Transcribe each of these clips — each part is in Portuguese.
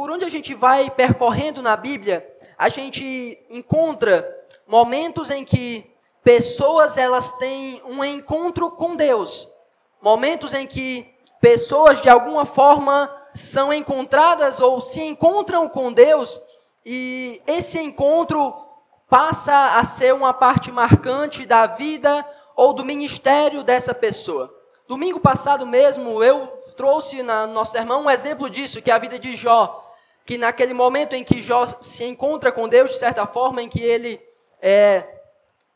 por onde a gente vai percorrendo na Bíblia, a gente encontra momentos em que pessoas elas têm um encontro com Deus, momentos em que pessoas de alguma forma são encontradas ou se encontram com Deus e esse encontro passa a ser uma parte marcante da vida ou do ministério dessa pessoa. Domingo passado mesmo eu trouxe na nosso sermão um exemplo disso, que é a vida de Jó, que naquele momento em que Jó se encontra com Deus, de certa forma, em que ele é,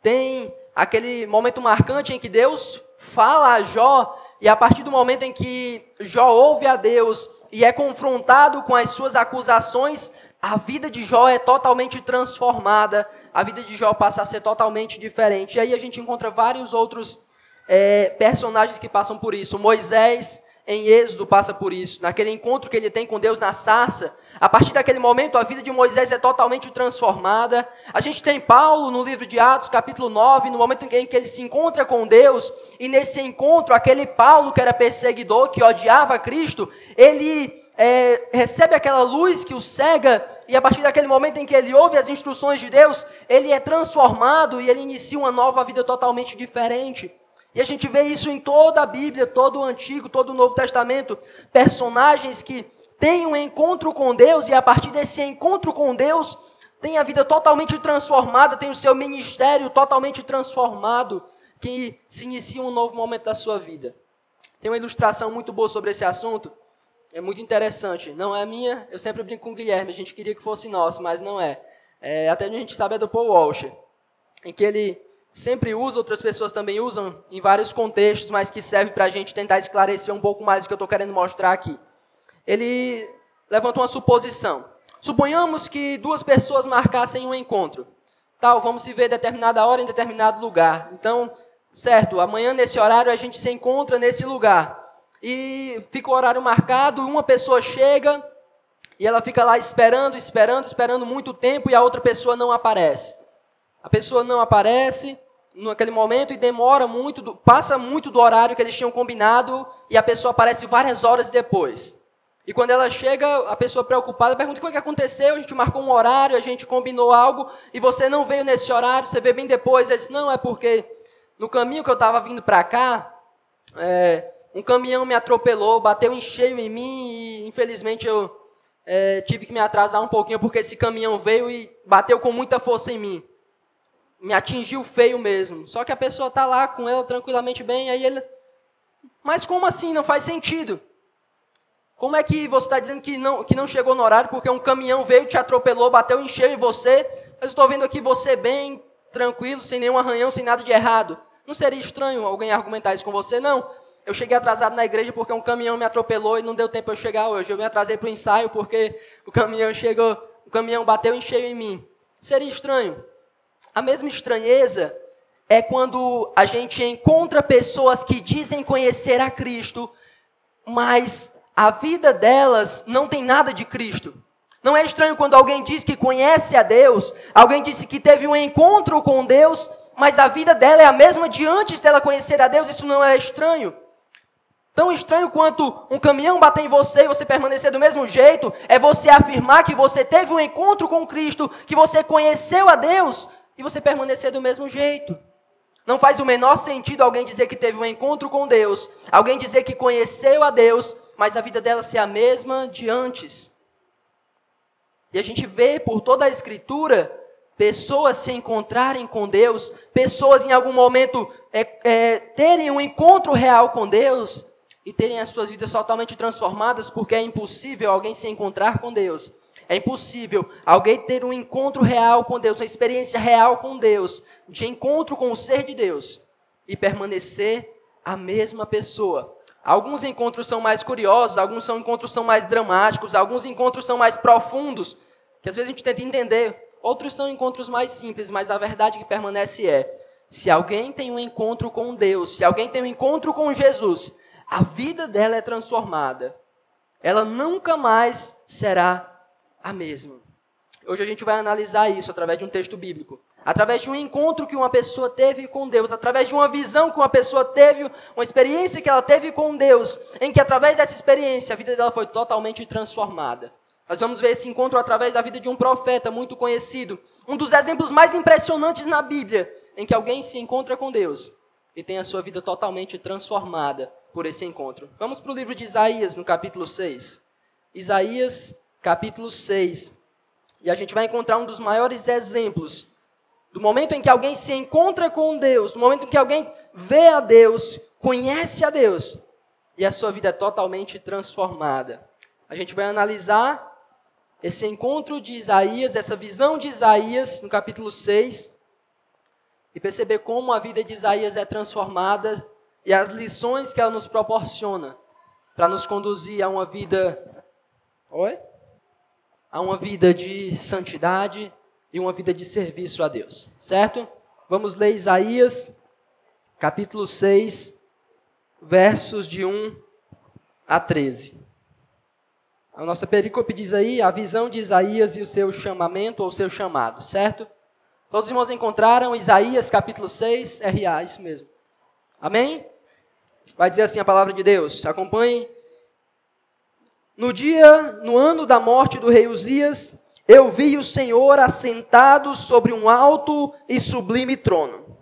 tem aquele momento marcante em que Deus fala a Jó, e a partir do momento em que Jó ouve a Deus e é confrontado com as suas acusações, a vida de Jó é totalmente transformada, a vida de Jó passa a ser totalmente diferente. E aí a gente encontra vários outros é, personagens que passam por isso. Moisés, em Êxodo, passa por isso. Naquele encontro que ele tem com Deus na sarça, a partir daquele momento a vida de Moisés é totalmente transformada. A gente tem Paulo no livro de Atos, capítulo 9, no momento em que ele se encontra com Deus, e nesse encontro, aquele Paulo que era perseguidor, que odiava Cristo, ele é, recebe aquela luz que o cega, e a partir daquele momento em que ele ouve as instruções de Deus, ele é transformado e ele inicia uma nova vida totalmente diferente. E a gente vê isso em toda a Bíblia, todo o Antigo, todo o Novo Testamento. Personagens que têm um encontro com Deus e a partir desse encontro com Deus, tem a vida totalmente transformada, tem o seu ministério totalmente transformado, que se inicia um novo momento da sua vida. Tem uma ilustração muito boa sobre esse assunto é muito interessante. Não é minha, eu sempre brinco com o Guilherme, a gente queria que fosse nosso, mas não é. é até a gente sabe é do Paul Walsh, em que ele sempre usa, outras pessoas também usam em vários contextos, mas que serve para a gente tentar esclarecer um pouco mais o que eu estou querendo mostrar aqui. Ele levanta uma suposição. Suponhamos que duas pessoas marcassem um encontro. Tal, vamos se ver determinada hora em determinado lugar. Então, certo, amanhã nesse horário a gente se encontra nesse lugar e fica o horário marcado, uma pessoa chega e ela fica lá esperando, esperando, esperando muito tempo e a outra pessoa não aparece. A pessoa não aparece naquele momento e demora muito, passa muito do horário que eles tinham combinado e a pessoa aparece várias horas depois. E quando ela chega, a pessoa preocupada pergunta o que foi que aconteceu, a gente marcou um horário, a gente combinou algo e você não veio nesse horário, você veio bem depois. Ele disse, não, é porque no caminho que eu estava vindo para cá, é, um caminhão me atropelou, bateu em cheio em mim e infelizmente eu é, tive que me atrasar um pouquinho porque esse caminhão veio e bateu com muita força em mim. Me atingiu feio mesmo. Só que a pessoa está lá com ela tranquilamente bem, aí ele. Mas como assim? Não faz sentido. Como é que você está dizendo que não, que não chegou no horário porque um caminhão veio, te atropelou, bateu em cheio em você, mas estou vendo aqui você bem, tranquilo, sem nenhum arranhão, sem nada de errado. Não seria estranho alguém argumentar isso com você? Não. Eu cheguei atrasado na igreja porque um caminhão me atropelou e não deu tempo eu chegar hoje. Eu me atrasei para o ensaio porque o caminhão chegou, o caminhão bateu em cheio em mim. Seria estranho. A mesma estranheza é quando a gente encontra pessoas que dizem conhecer a Cristo, mas a vida delas não tem nada de Cristo. Não é estranho quando alguém diz que conhece a Deus, alguém disse que teve um encontro com Deus, mas a vida dela é a mesma de antes dela conhecer a Deus, isso não é estranho. Tão estranho quanto um caminhão bater em você e você permanecer do mesmo jeito, é você afirmar que você teve um encontro com Cristo, que você conheceu a Deus e você permanecer do mesmo jeito. Não faz o menor sentido alguém dizer que teve um encontro com Deus, alguém dizer que conheceu a Deus, mas a vida dela ser a mesma de antes. E a gente vê por toda a Escritura pessoas se encontrarem com Deus, pessoas em algum momento é, é, terem um encontro real com Deus, e terem as suas vidas totalmente transformadas, porque é impossível alguém se encontrar com Deus. É impossível alguém ter um encontro real com Deus, uma experiência real com Deus, de encontro com o ser de Deus e permanecer a mesma pessoa. Alguns encontros são mais curiosos, alguns são encontros são mais dramáticos, alguns encontros são mais profundos, que às vezes a gente tenta entender. Outros são encontros mais simples, mas a verdade que permanece é: se alguém tem um encontro com Deus, se alguém tem um encontro com Jesus, a vida dela é transformada. Ela nunca mais será a mesma. Hoje a gente vai analisar isso através de um texto bíblico, através de um encontro que uma pessoa teve com Deus, através de uma visão que uma pessoa teve, uma experiência que ela teve com Deus, em que através dessa experiência a vida dela foi totalmente transformada. Nós vamos ver esse encontro através da vida de um profeta muito conhecido, um dos exemplos mais impressionantes na Bíblia, em que alguém se encontra com Deus e tem a sua vida totalmente transformada por esse encontro. Vamos para o livro de Isaías, no capítulo 6. Isaías, capítulo 6. E a gente vai encontrar um dos maiores exemplos do momento em que alguém se encontra com Deus, do momento em que alguém vê a Deus, conhece a Deus, e a sua vida é totalmente transformada. A gente vai analisar esse encontro de Isaías, essa visão de Isaías no capítulo 6, e perceber como a vida de Isaías é transformada e as lições que ela nos proporciona para nos conduzir a uma vida Oi? A uma vida de santidade e uma vida de serviço a Deus, certo? Vamos ler Isaías, capítulo 6, versos de 1 a 13. A nossa perícope diz aí a visão de Isaías e o seu chamamento ou seu chamado, certo? Todos os irmãos encontraram Isaías capítulo 6, RA, isso mesmo. Amém? Vai dizer assim a palavra de Deus. Acompanhe. No dia, no ano da morte do rei Uzias, eu vi o Senhor assentado sobre um alto e sublime trono,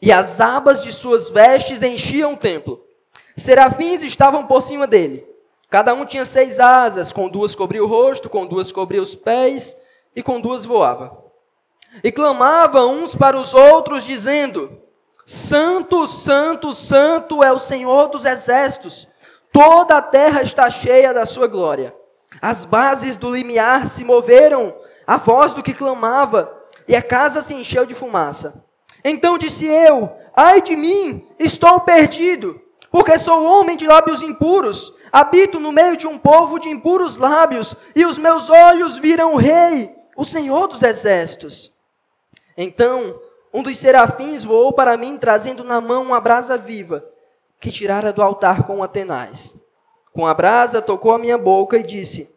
e as abas de suas vestes enchiam o templo. Serafins estavam por cima dele. Cada um tinha seis asas, com duas cobria o rosto, com duas cobria os pés, e com duas voava. E clamavam uns para os outros, dizendo: Santo, Santo, Santo é o Senhor dos exércitos, toda a terra está cheia da sua glória. As bases do limiar se moveram, a voz do que clamava, e a casa se encheu de fumaça. Então disse eu: Ai de mim, estou perdido porque sou homem de lábios impuros, habito no meio de um povo de impuros lábios, e os meus olhos viram o Rei, o Senhor dos Exércitos. Então um dos serafins voou para mim, trazendo na mão uma brasa viva, que tirara do altar com Atenais. Com a brasa tocou a minha boca e disse: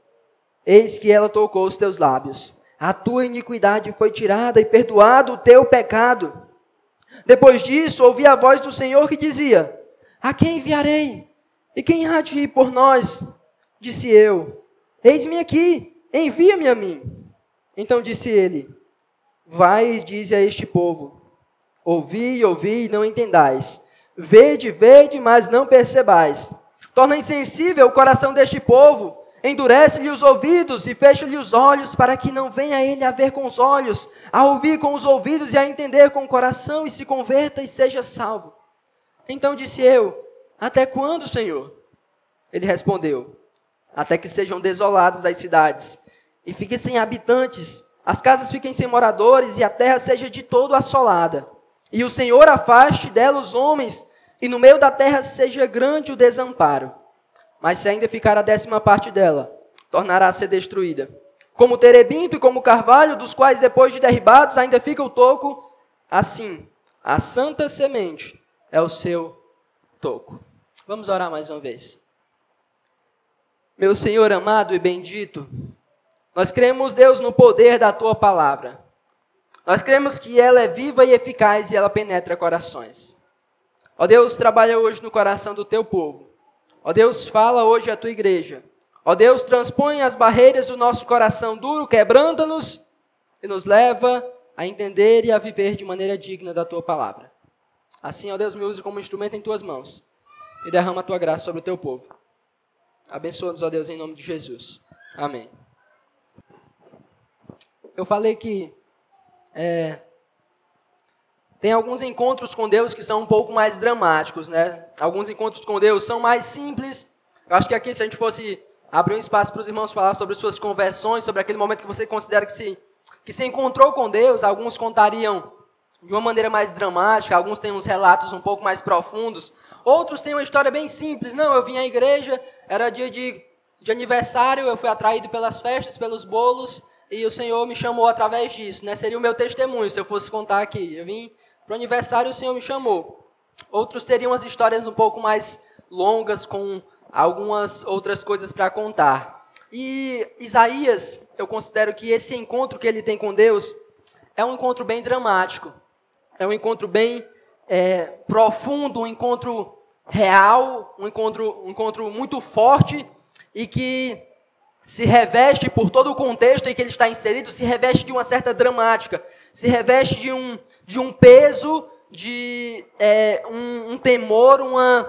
Eis que ela tocou os teus lábios. A tua iniquidade foi tirada e perdoado o teu pecado. Depois disso, ouvi a voz do Senhor que dizia: a quem enviarei? E quem há de ir por nós? Disse eu: Eis-me aqui, envia-me a mim. Então disse ele: Vai e dize a este povo: Ouvi, ouvi e não entendais. Vede, vede, mas não percebais. Torna insensível o coração deste povo. Endurece-lhe os ouvidos e fecha-lhe os olhos, para que não venha ele a ver com os olhos, a ouvir com os ouvidos e a entender com o coração, e se converta e seja salvo. Então disse eu: Até quando, Senhor? Ele respondeu: Até que sejam desoladas as cidades, e fiquem sem habitantes, as casas fiquem sem moradores, e a terra seja de todo assolada. E o Senhor afaste dela os homens, e no meio da terra seja grande o desamparo. Mas se ainda ficar a décima parte dela, tornará a ser destruída. Como o terebinto e como o carvalho, dos quais depois de derribados ainda fica o toco, assim a santa semente é o seu toco. Vamos orar mais uma vez. Meu Senhor amado e bendito, nós cremos, Deus, no poder da tua palavra. Nós cremos que ela é viva e eficaz e ela penetra corações. Ó Deus, trabalha hoje no coração do teu povo. Ó Deus, fala hoje à tua igreja. Ó Deus, transpõe as barreiras do nosso coração duro, quebranta-nos e nos leva a entender e a viver de maneira digna da tua palavra. Assim, ó Deus, me use como instrumento em tuas mãos e derrama a tua graça sobre o teu povo. Abençoa-nos, ó Deus, em nome de Jesus. Amém. Eu falei que é, tem alguns encontros com Deus que são um pouco mais dramáticos, né? Alguns encontros com Deus são mais simples. Eu acho que aqui, se a gente fosse abrir um espaço para os irmãos falar sobre suas conversões, sobre aquele momento que você considera que se, que se encontrou com Deus, alguns contariam de uma maneira mais dramática, alguns têm uns relatos um pouco mais profundos, outros têm uma história bem simples. Não, eu vim à igreja, era dia de, de aniversário, eu fui atraído pelas festas, pelos bolos, e o Senhor me chamou através disso. Né? Seria o meu testemunho se eu fosse contar aqui. Eu vim para o aniversário o Senhor me chamou. Outros teriam as histórias um pouco mais longas, com algumas outras coisas para contar. E Isaías, eu considero que esse encontro que ele tem com Deus é um encontro bem dramático. É um encontro bem é, profundo, um encontro real, um encontro, um encontro muito forte e que se reveste, por todo o contexto em que ele está inserido, se reveste de uma certa dramática, se reveste de um, de um peso, de é, um, um, temor, uma.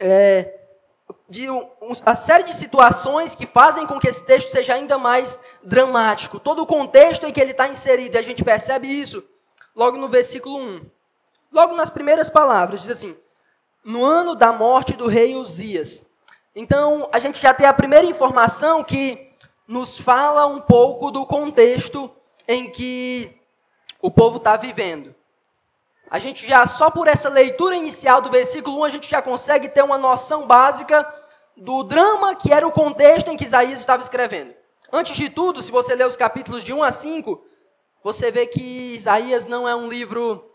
É, de um, uma série de situações que fazem com que esse texto seja ainda mais dramático. Todo o contexto em que ele está inserido, e a gente percebe isso logo no versículo 1. Logo nas primeiras palavras, diz assim: No ano da morte do rei Uzias, então, a gente já tem a primeira informação que nos fala um pouco do contexto em que o povo está vivendo. A gente já, só por essa leitura inicial do versículo 1, a gente já consegue ter uma noção básica do drama que era o contexto em que Isaías estava escrevendo. Antes de tudo, se você ler os capítulos de 1 a 5, você vê que Isaías não é um livro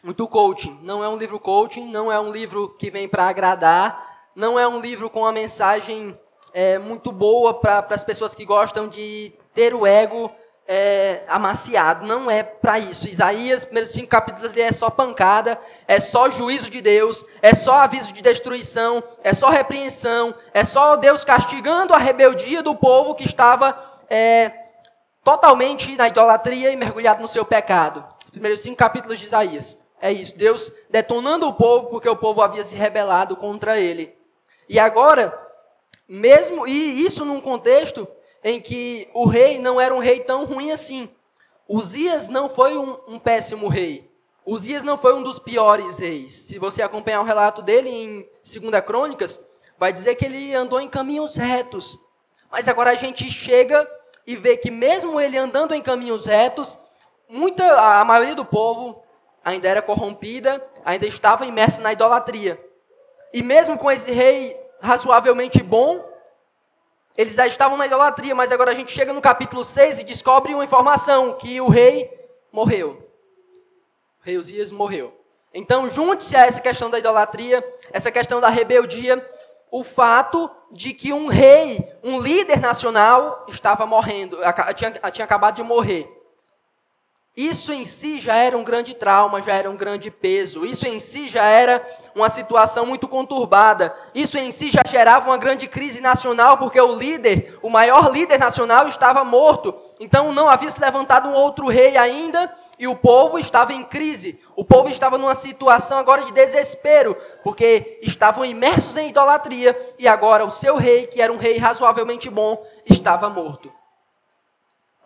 muito coaching, não é um livro coaching, não é um livro que vem para agradar, não é um livro com uma mensagem é, muito boa para as pessoas que gostam de ter o ego é, amaciado. Não é para isso. Isaías, primeiros cinco capítulos, é só pancada, é só juízo de Deus, é só aviso de destruição, é só repreensão, é só Deus castigando a rebeldia do povo que estava é, totalmente na idolatria e mergulhado no seu pecado. Os primeiros cinco capítulos de Isaías. É isso, Deus detonando o povo porque o povo havia se rebelado contra ele. E agora, mesmo e isso num contexto em que o rei não era um rei tão ruim assim. Uzias não foi um, um péssimo rei. Uzias não foi um dos piores reis. Se você acompanhar o relato dele em 2 Crônicas, vai dizer que ele andou em caminhos retos. Mas agora a gente chega e vê que mesmo ele andando em caminhos retos, muita, a maioria do povo ainda era corrompida, ainda estava imersa na idolatria. E mesmo com esse rei razoavelmente bom, eles já estavam na idolatria, mas agora a gente chega no capítulo 6 e descobre uma informação, que o rei morreu. O rei Uzias morreu. Então, junte-se a essa questão da idolatria, essa questão da rebeldia, o fato de que um rei, um líder nacional, estava morrendo, tinha, tinha acabado de morrer. Isso em si já era um grande trauma, já era um grande peso. Isso em si já era uma situação muito conturbada. Isso em si já gerava uma grande crise nacional, porque o líder, o maior líder nacional, estava morto. Então não havia se levantado um outro rei ainda e o povo estava em crise. O povo estava numa situação agora de desespero, porque estavam imersos em idolatria e agora o seu rei, que era um rei razoavelmente bom, estava morto.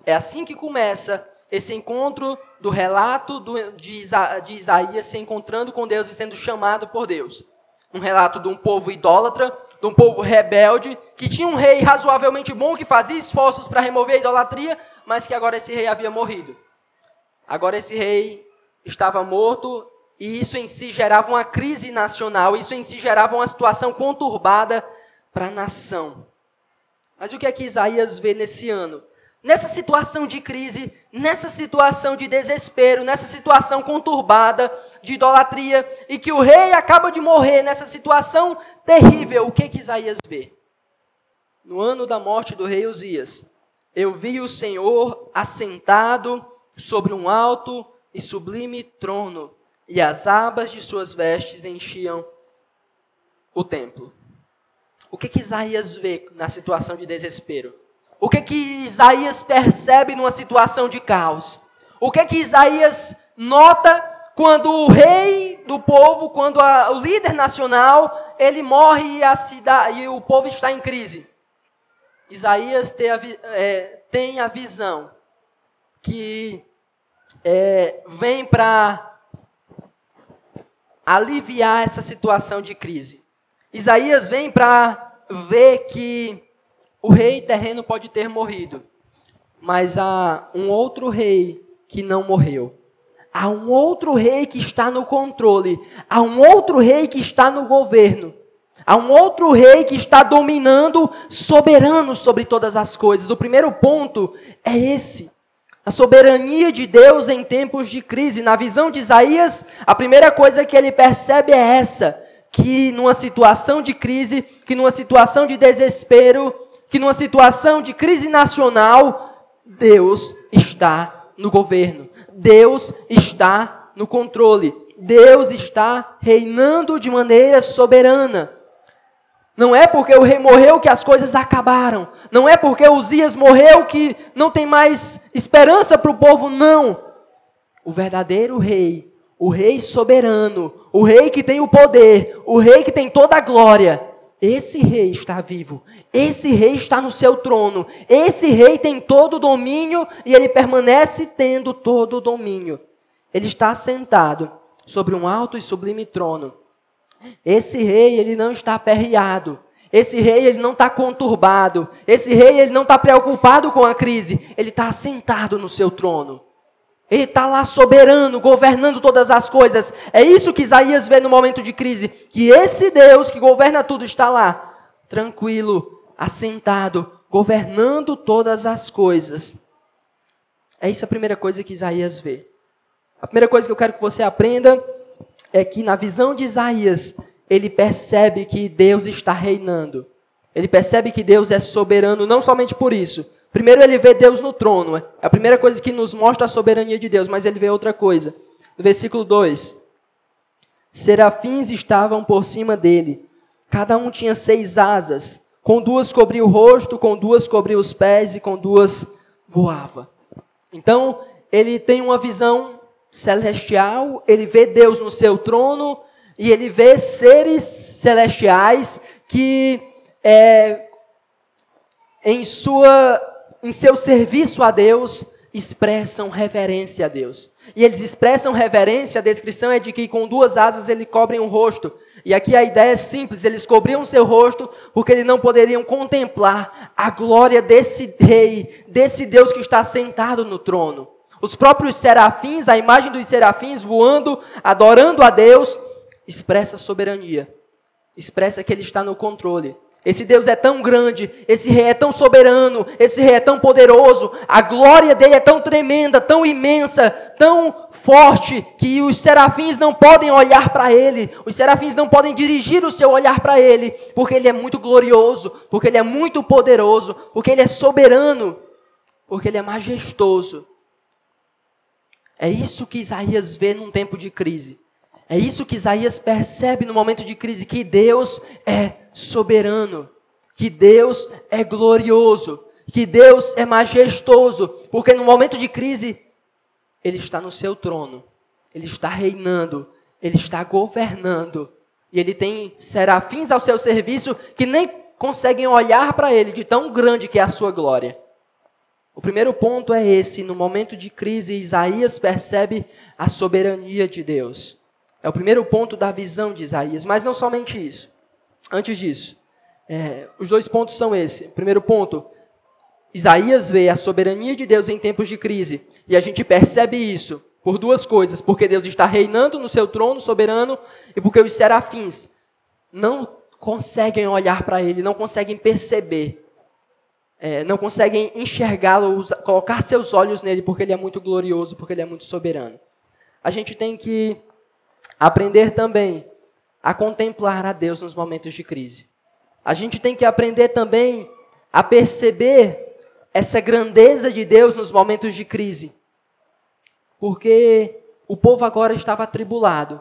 É assim que começa esse encontro do relato do, de, Isa, de Isaías se encontrando com Deus e sendo chamado por Deus. Um relato de um povo idólatra, de um povo rebelde, que tinha um rei razoavelmente bom, que fazia esforços para remover a idolatria, mas que agora esse rei havia morrido. Agora esse rei estava morto e isso em si gerava uma crise nacional, isso em si gerava uma situação conturbada para a nação. Mas o que é que Isaías vê nesse ano? Nessa situação de crise, nessa situação de desespero, nessa situação conturbada de idolatria, e que o rei acaba de morrer nessa situação terrível, o que, que Isaías vê? No ano da morte do rei Uzias, eu vi o Senhor assentado sobre um alto e sublime trono, e as abas de suas vestes enchiam o templo. O que, que Isaías vê na situação de desespero? O que que Isaías percebe numa situação de caos? O que que Isaías nota quando o rei do povo, quando a, o líder nacional, ele morre e, a cidade, e o povo está em crise? Isaías tem a, é, tem a visão que é, vem para aliviar essa situação de crise. Isaías vem para ver que o rei terreno pode ter morrido, mas há um outro rei que não morreu. Há um outro rei que está no controle. Há um outro rei que está no governo. Há um outro rei que está dominando, soberano sobre todas as coisas. O primeiro ponto é esse. A soberania de Deus em tempos de crise. Na visão de Isaías, a primeira coisa que ele percebe é essa: que numa situação de crise, que numa situação de desespero, que numa situação de crise nacional, Deus está no governo, Deus está no controle, Deus está reinando de maneira soberana. Não é porque o rei morreu que as coisas acabaram. Não é porque Uzias morreu que não tem mais esperança para o povo. Não. O verdadeiro rei, o rei soberano, o rei que tem o poder, o rei que tem toda a glória, esse rei está vivo. Esse rei está no seu trono. Esse rei tem todo o domínio e ele permanece tendo todo o domínio. Ele está sentado sobre um alto e sublime trono. Esse rei, ele não está aperreado. Esse rei, ele não está conturbado. Esse rei, ele não está preocupado com a crise. Ele está sentado no seu trono. Ele está lá soberano, governando todas as coisas. É isso que Isaías vê no momento de crise. Que esse Deus que governa tudo está lá, tranquilo, assentado, governando todas as coisas. É isso a primeira coisa que Isaías vê. A primeira coisa que eu quero que você aprenda é que na visão de Isaías, ele percebe que Deus está reinando. Ele percebe que Deus é soberano, não somente por isso. Primeiro, ele vê Deus no trono. É a primeira coisa que nos mostra a soberania de Deus, mas ele vê outra coisa. No versículo 2: Serafins estavam por cima dele. Cada um tinha seis asas. Com duas cobria o rosto, com duas cobria os pés e com duas voava. Então, ele tem uma visão celestial, ele vê Deus no seu trono e ele vê seres celestiais que é, em sua em seu serviço a Deus expressam reverência a Deus. E eles expressam reverência, a descrição é de que com duas asas ele cobrem o rosto. E aqui a ideia é simples, eles cobriam seu rosto porque eles não poderiam contemplar a glória desse rei, desse Deus que está sentado no trono. Os próprios serafins, a imagem dos serafins voando, adorando a Deus, expressa soberania. Expressa que ele está no controle. Esse Deus é tão grande, esse rei é tão soberano, esse rei é tão poderoso, a glória dele é tão tremenda, tão imensa, tão forte, que os serafins não podem olhar para ele, os serafins não podem dirigir o seu olhar para ele, porque ele é muito glorioso, porque ele é muito poderoso, porque ele é soberano, porque ele é majestoso. É isso que Isaías vê num tempo de crise. É isso que Isaías percebe no momento de crise: que Deus é soberano, que Deus é glorioso, que Deus é majestoso, porque no momento de crise, Ele está no seu trono, Ele está reinando, Ele está governando, e Ele tem serafins ao seu serviço que nem conseguem olhar para Ele, de tão grande que é a sua glória. O primeiro ponto é esse: no momento de crise, Isaías percebe a soberania de Deus. É o primeiro ponto da visão de Isaías, mas não somente isso. Antes disso, é, os dois pontos são esse. Primeiro ponto, Isaías vê a soberania de Deus em tempos de crise, e a gente percebe isso por duas coisas: porque Deus está reinando no seu trono soberano, e porque os serafins não conseguem olhar para ele, não conseguem perceber é, não conseguem enxergá-lo, colocar seus olhos nele, porque ele é muito glorioso, porque ele é muito soberano. A gente tem que aprender também a contemplar a Deus nos momentos de crise. A gente tem que aprender também a perceber essa grandeza de Deus nos momentos de crise. Porque o povo agora estava atribulado.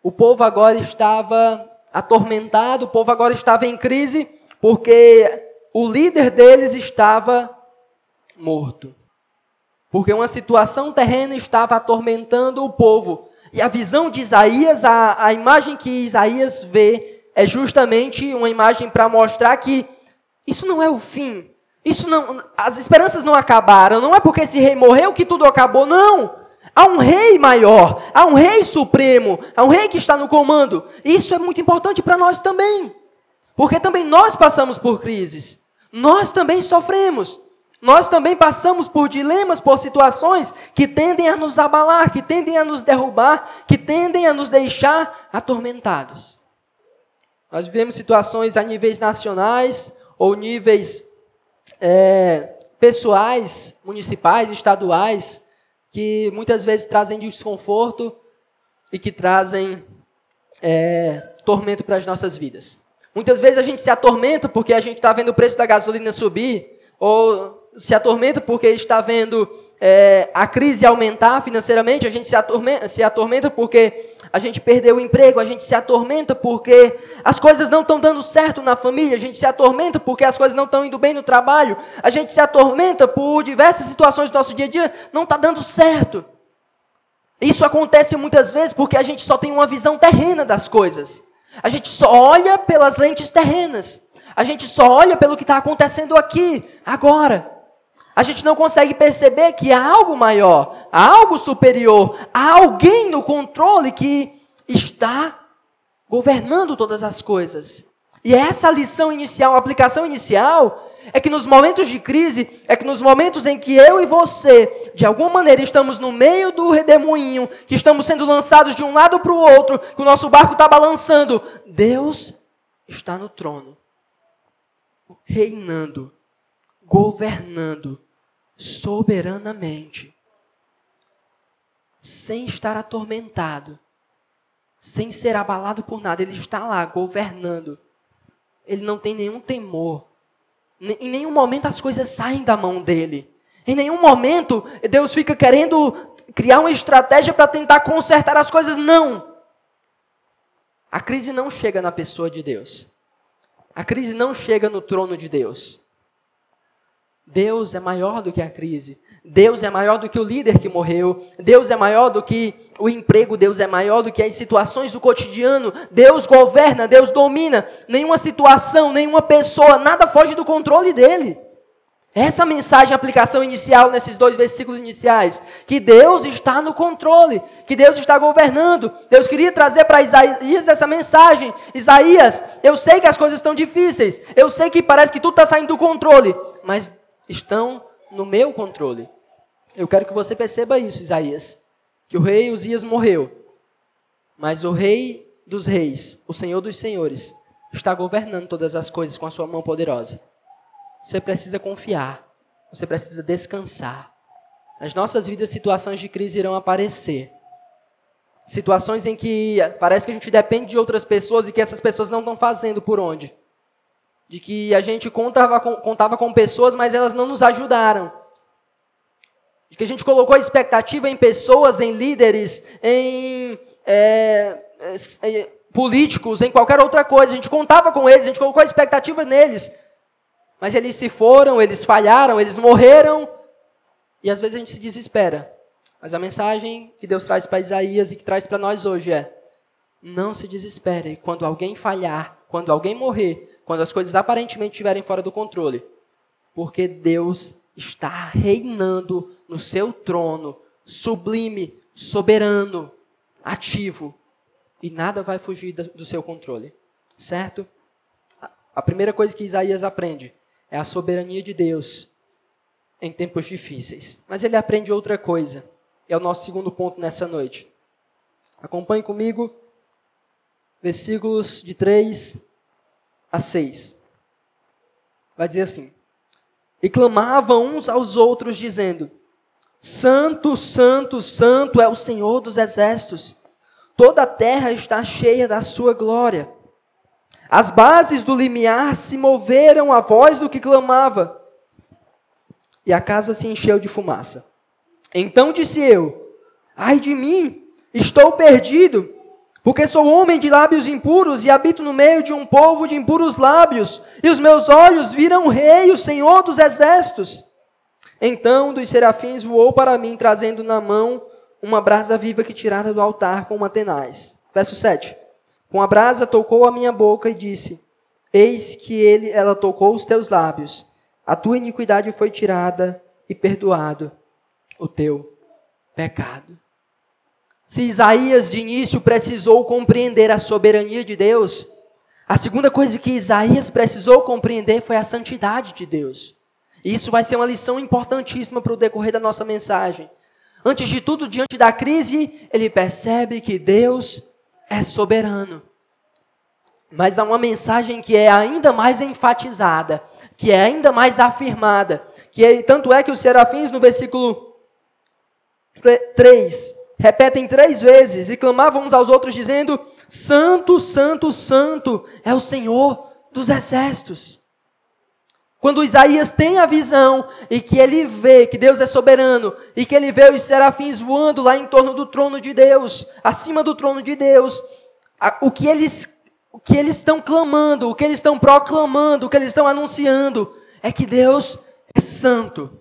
O povo agora estava atormentado, o povo agora estava em crise, porque o líder deles estava morto. Porque uma situação terrena estava atormentando o povo. E a visão de Isaías, a, a imagem que Isaías vê, é justamente uma imagem para mostrar que isso não é o fim. Isso não, as esperanças não acabaram. Não é porque esse rei morreu que tudo acabou. Não. Há um rei maior, há um rei supremo, há um rei que está no comando. Isso é muito importante para nós também. Porque também nós passamos por crises. Nós também sofremos. Nós também passamos por dilemas, por situações que tendem a nos abalar, que tendem a nos derrubar, que tendem a nos deixar atormentados. Nós vivemos situações a níveis nacionais ou níveis é, pessoais, municipais, estaduais, que muitas vezes trazem desconforto e que trazem é, tormento para as nossas vidas. Muitas vezes a gente se atormenta porque a gente está vendo o preço da gasolina subir, ou se atormenta porque está vendo é, a crise aumentar financeiramente, a gente se atormenta, se atormenta porque a gente perdeu o emprego, a gente se atormenta porque as coisas não estão dando certo na família, a gente se atormenta porque as coisas não estão indo bem no trabalho, a gente se atormenta por diversas situações do nosso dia a dia, não está dando certo. Isso acontece muitas vezes porque a gente só tem uma visão terrena das coisas. A gente só olha pelas lentes terrenas. A gente só olha pelo que está acontecendo aqui, agora. A gente não consegue perceber que há algo maior, há algo superior, há alguém no controle que está governando todas as coisas. E essa lição inicial, a aplicação inicial, é que nos momentos de crise, é que nos momentos em que eu e você, de alguma maneira, estamos no meio do redemoinho, que estamos sendo lançados de um lado para o outro, que o nosso barco está balançando, Deus está no trono, reinando, governando soberanamente, sem estar atormentado, sem ser abalado por nada, Ele está lá governando. Ele não tem nenhum temor em nenhum momento as coisas saem da mão dele. Em nenhum momento Deus fica querendo criar uma estratégia para tentar consertar as coisas. Não. A crise não chega na pessoa de Deus. A crise não chega no trono de Deus. Deus é maior do que a crise. Deus é maior do que o líder que morreu. Deus é maior do que o emprego. Deus é maior do que as situações do cotidiano. Deus governa, Deus domina. Nenhuma situação, nenhuma pessoa, nada foge do controle dele. Essa mensagem, a aplicação inicial nesses dois versículos iniciais, que Deus está no controle, que Deus está governando. Deus queria trazer para Isaías essa mensagem. Isaías, eu sei que as coisas estão difíceis, eu sei que parece que tudo está saindo do controle, mas estão no meu controle. Eu quero que você perceba isso, Isaías. Que o rei Uzias morreu, mas o rei dos reis, o senhor dos senhores, está governando todas as coisas com a sua mão poderosa. Você precisa confiar, você precisa descansar. Nas nossas vidas, situações de crise irão aparecer. Situações em que parece que a gente depende de outras pessoas e que essas pessoas não estão fazendo por onde de que a gente contava com, contava com pessoas, mas elas não nos ajudaram. De que a gente colocou a expectativa em pessoas, em líderes, em é, é, políticos, em qualquer outra coisa. A gente contava com eles, a gente colocou a expectativa neles. Mas eles se foram, eles falharam, eles morreram. E às vezes a gente se desespera. Mas a mensagem que Deus traz para Isaías e que traz para nós hoje é: não se desespere quando alguém falhar, quando alguém morrer, quando as coisas aparentemente estiverem fora do controle. Porque Deus está reinando no seu trono, sublime, soberano, ativo. E nada vai fugir do seu controle. Certo? A primeira coisa que Isaías aprende é a soberania de Deus em tempos difíceis. Mas ele aprende outra coisa. É o nosso segundo ponto nessa noite. Acompanhe comigo, versículos de 3 a 6. Vai dizer assim: E clamavam uns aos outros, dizendo: Santo, Santo, Santo é o Senhor dos exércitos, toda a terra está cheia da sua glória. As bases do limiar se moveram à voz do que clamava, e a casa se encheu de fumaça. Então disse eu: Ai de mim, estou perdido porque sou homem de lábios impuros e habito no meio de um povo de impuros lábios, e os meus olhos viram o Rei, o Senhor dos exércitos. Então dos serafins voou para mim, trazendo na mão uma brasa viva que tirara do altar com uma tenaz. Verso 7. Com a brasa tocou a minha boca e disse: Eis que ele, ela tocou os teus lábios. A tua iniquidade foi tirada e perdoado o teu pecado. Se Isaías de início precisou compreender a soberania de Deus, a segunda coisa que Isaías precisou compreender foi a santidade de Deus. E isso vai ser uma lição importantíssima para o decorrer da nossa mensagem. Antes de tudo, diante da crise, ele percebe que Deus é soberano. Mas há uma mensagem que é ainda mais enfatizada, que é ainda mais afirmada, que é, tanto é que os serafins no versículo 3 repetem três vezes e clamavam uns aos outros, dizendo: Santo, Santo, Santo é o Senhor dos exércitos. Quando Isaías tem a visão e que ele vê que Deus é soberano e que ele vê os serafins voando lá em torno do trono de Deus, acima do trono de Deus, o que eles o que eles estão clamando, o que eles estão proclamando, o que eles estão anunciando é que Deus é santo.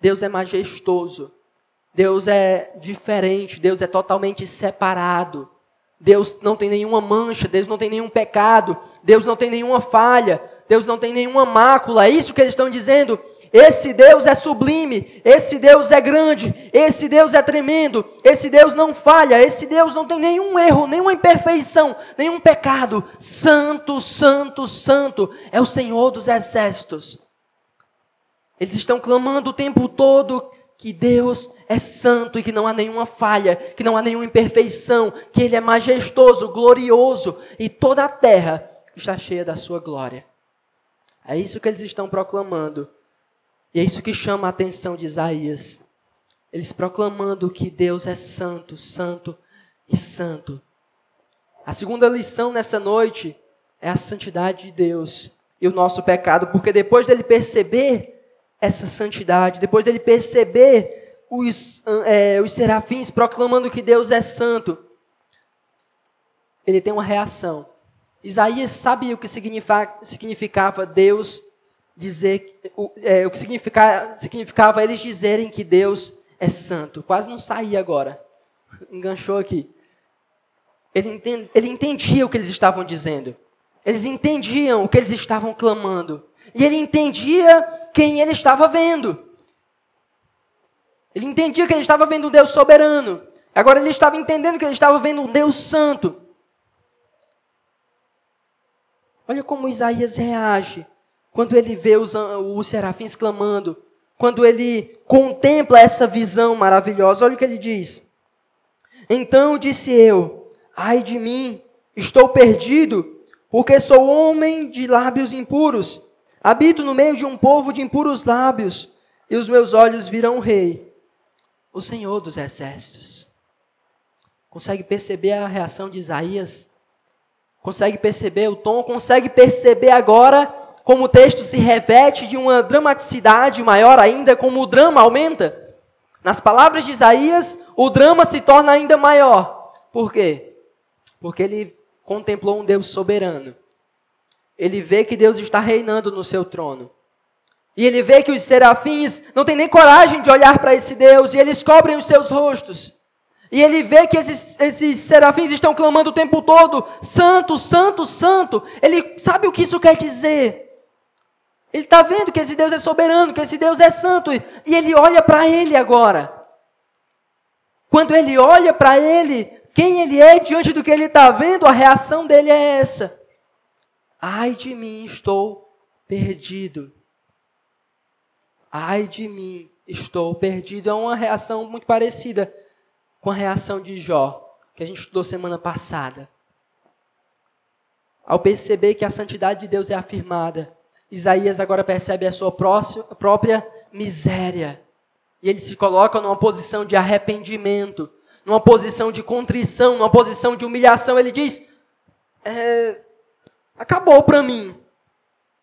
Deus é majestoso. Deus é diferente, Deus é totalmente separado. Deus não tem nenhuma mancha, Deus não tem nenhum pecado, Deus não tem nenhuma falha, Deus não tem nenhuma mácula. É isso que eles estão dizendo. Esse Deus é sublime, esse Deus é grande, esse Deus é tremendo, esse Deus não falha, esse Deus não tem nenhum erro, nenhuma imperfeição, nenhum pecado. Santo, santo, santo é o Senhor dos exércitos. Eles estão clamando o tempo todo que Deus é santo e que não há nenhuma falha, que não há nenhuma imperfeição, que Ele é majestoso, glorioso e toda a terra está cheia da Sua glória. É isso que eles estão proclamando. E é isso que chama a atenção de Isaías. Eles proclamando que Deus é santo, santo e santo. A segunda lição nessa noite é a santidade de Deus e o nosso pecado, porque depois dele perceber essa santidade, depois dele perceber os, é, os serafins proclamando que Deus é santo, ele tem uma reação. Isaías sabia o que significava Deus dizer, o, é, o que significava, significava eles dizerem que Deus é santo. Quase não saía agora. Enganchou aqui. Ele, ele entendia o que eles estavam dizendo. Eles entendiam o que eles estavam clamando. E ele entendia quem ele estava vendo. Ele entendia que ele estava vendo um Deus soberano. Agora ele estava entendendo que ele estava vendo um Deus santo. Olha como Isaías reage quando ele vê os, os serafins clamando, quando ele contempla essa visão maravilhosa. Olha o que ele diz. Então disse eu: Ai de mim, estou perdido, porque sou homem de lábios impuros Habito no meio de um povo de impuros lábios, e os meus olhos viram o Rei, o Senhor dos Exércitos. Consegue perceber a reação de Isaías? Consegue perceber o tom? Consegue perceber agora como o texto se reveste de uma dramaticidade maior ainda, como o drama aumenta? Nas palavras de Isaías, o drama se torna ainda maior. Por quê? Porque ele contemplou um Deus soberano ele vê que Deus está reinando no seu trono. E ele vê que os serafins não têm nem coragem de olhar para esse Deus, e eles cobrem os seus rostos. E ele vê que esses, esses serafins estão clamando o tempo todo: Santo, Santo, Santo. Ele sabe o que isso quer dizer. Ele está vendo que esse Deus é soberano, que esse Deus é santo. E ele olha para ele agora. Quando ele olha para ele, quem ele é diante do que ele está vendo, a reação dele é essa. Ai de mim, estou perdido. Ai de mim, estou perdido. É uma reação muito parecida com a reação de Jó, que a gente estudou semana passada. Ao perceber que a santidade de Deus é afirmada, Isaías agora percebe a sua própria miséria. E ele se coloca numa posição de arrependimento, numa posição de contrição, numa posição de humilhação. Ele diz: é, Acabou para mim.